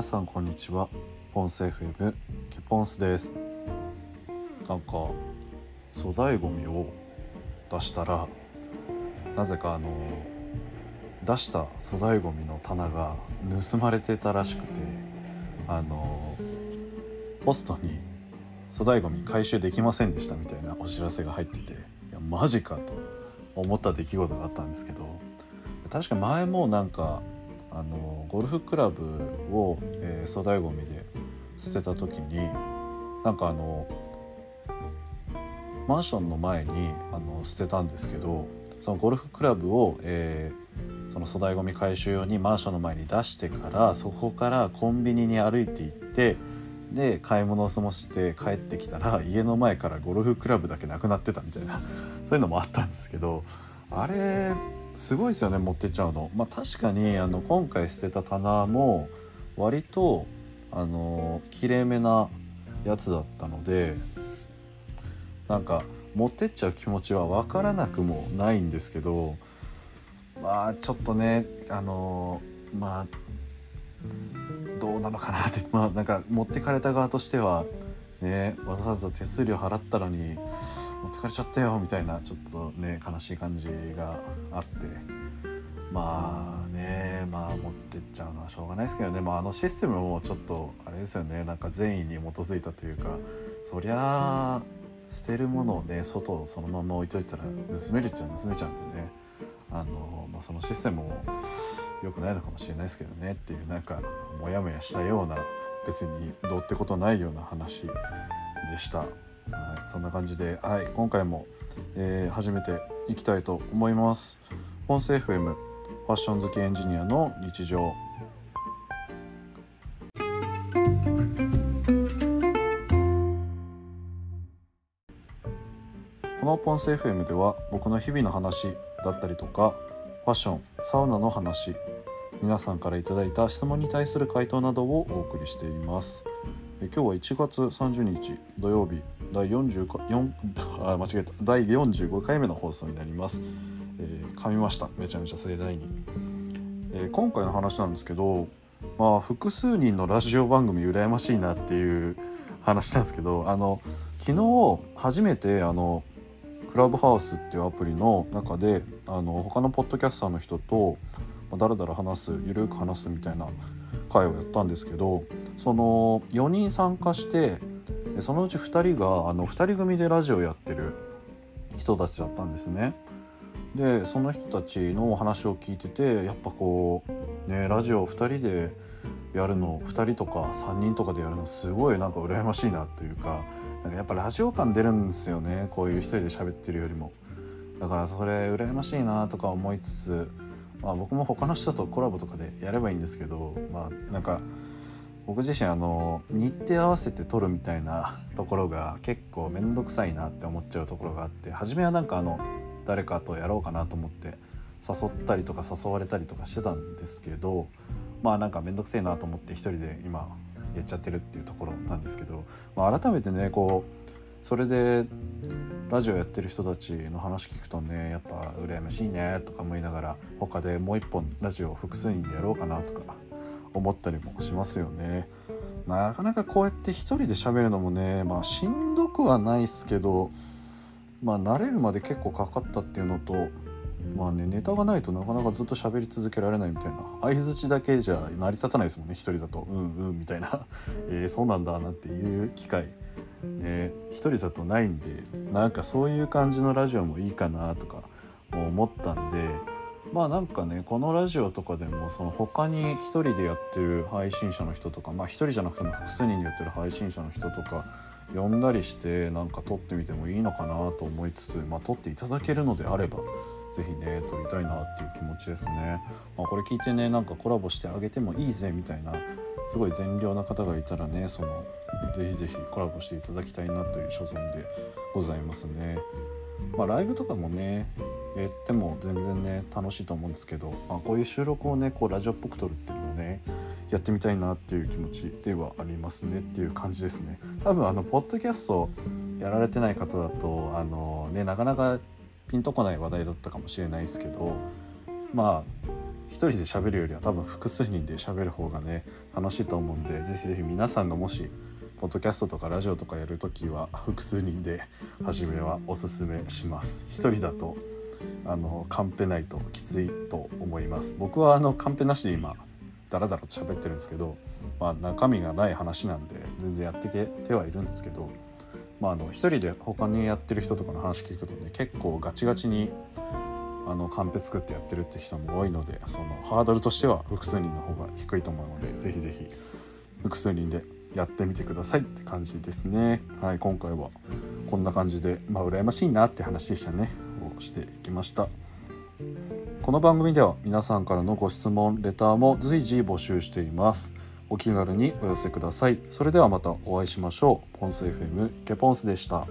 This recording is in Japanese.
皆さんこんにちは。ポンス FM ケポンスです。なんか粗大ごみを出したらなぜかあの出した粗大ごみの棚が盗まれてたらしくてあのポストに粗大ごみ回収できませんでしたみたいなお知らせが入ってていやマジかと思った出来事があったんですけど確か前もなんかあのゴルフクラブを、えー、粗大ごみで捨てた時になんかあのマンションの前にあの捨てたんですけどそのゴルフクラブを、えー、その粗大ごみ回収用にマンションの前に出してからそこからコンビニに歩いて行ってで買い物を済まして帰ってきたら家の前からゴルフクラブだけなくなってたみたいなそういうのもあったんですけどあれすごいですよね持ってっちゃうの。まあ、確かにあの今回捨てた棚も割とあのきれいめなやつだったのでなんか持ってっちゃう気持ちは分からなくもないんですけどまあちょっとねあのまあどうなのかなってまあなんか持ってかれた側としてはねわざわざ手数料払ったのに持ってかれちゃったよみたいなちょっとね悲しい感じがあって。まあねまあ持ってっちゃうのはしょうがないですけどね、まあ、あのシステムもちょっとあれですよね。なんか善意に基づいたというかそりゃあ捨てるものをね外そのまま置いといたら盗めるっちゃ盗めちゃうんでね。あの、まあ、そのシステムも良くないのかもしれないですけどねっていうなんかモヤモヤしたような別にどうってことないような話でした。はい、そんな感じで、はい、今回も、えー、始めていきたいと思います。本声 FM ファッション好きエンジニアの日常。このポンス FM では僕の日々の話だったりとかファッションサウナの話皆さんからいただいた質問に対する回答などをお送りしています。え今日は1月30日土曜日。第44 あ間違えた。第45回目の放送になります、えー、噛みました。めちゃめちゃ盛大に、えー、今回の話なんですけどまあ複数人のラジオ番組羨ましいなっていう話なんですけどあの昨日初めてあのクラブハウスっていうアプリの中であの他のポッドキャスターの人とだらだら話すゆるく話すみたいな会をやったんですけどその4人参加してでそのうち2人があの2人組でラジオやってる人たちだったんですね。でその人たちのお話を聞いててやっぱこうねラジオ2人でやるの2人とか3人とかでやるのすごいなんか羨ましいなというかなんかやっぱラジオ感出るんですよねこういう一人で喋ってるよりもだからそれ羨ましいなとか思いつつ、まあ、僕も他の人とコラボとかでやればいいんですけどまあなんか僕自身あの日程合わせて撮るみたいなところが結構面倒くさいなって思っちゃうところがあって初めはなんかあの誰かとやろうかなと思って誘ったりとか誘われたりとかしてたんですけどまあなんか面倒くせえなと思って一人で今やっちゃってるっていうところなんですけど、まあ、改めてねこうそれでラジオやってる人たちの話聞くとねやっぱ羨ましいねとか思いながら他でもう一本ラジオ複数人でやろうかなとか思ったりもしますよね。なかなかこうやって一人で喋るのもねまあしんどくはないっすけどまあ慣れるまで結構かかったっていうのとまあねネタがないとなかなかずっと喋り続けられないみたいな相づちだけじゃ成り立たないですもんね一人だとうんうんみたいな え、そうなんだなっていう機会ね一人だとないんでなんかそういう感じのラジオもいいかなとか思ったんでまあなんかねこのラジオとかでもその他に一人でやってる配信者の人とかまあ一人じゃなくても複数人でやってる配信者の人とか呼んだりしてなんか撮ってみてもいいのかなと思いつつまあ撮っていただけるのであれば是非ね撮りたいなっていう気持ちですね。まあ、これ聞いてねなんかコラボしてあげてもいいぜみたいなすごい善良な方がいたらねそのぜひぜひコラボしていただきたいなという所存でございますね。まあ、ライブとかもねやっても全然ね楽しいと思うんですけど、まあ、こういう収録をねこうラジオっぽく撮るっていうのをねやってみたいなっていう気持ちではありますねっていう感じですね。多分あのポッドキャストやられてない方だとあのねなかなかピンとこない話題だったかもしれないですけどまあ一人で喋るよりは多分複数人で喋る方がね楽しいと思うんでぜひぜひ皆さんがもしポッドキャストとかラジオとかやるときは複数人で初めはおすすめします。一人だとあのカンペないときついと思います僕はあのカンペなしで今ダラダラと喋ってるんですけど、まあ、中身がない話なんで全然やってけてはいるんですけど、まあ、あの一人で他にやってる人とかの話聞くとね結構ガチガチにあのカンペ作ってやってるって人も多いのでそのハードルとしては複数人の方が低いと思うのでぜひぜひ複数人でやってみてくださいって感じですね。はい今回はこんな感じでまあ羨ましいなって話でしたねしていきました。この番組では皆さんからのご質問レターも随時募集しています。お気軽にお寄せください。それではまたお会いしましょう。ポンス FM ケポンスでした。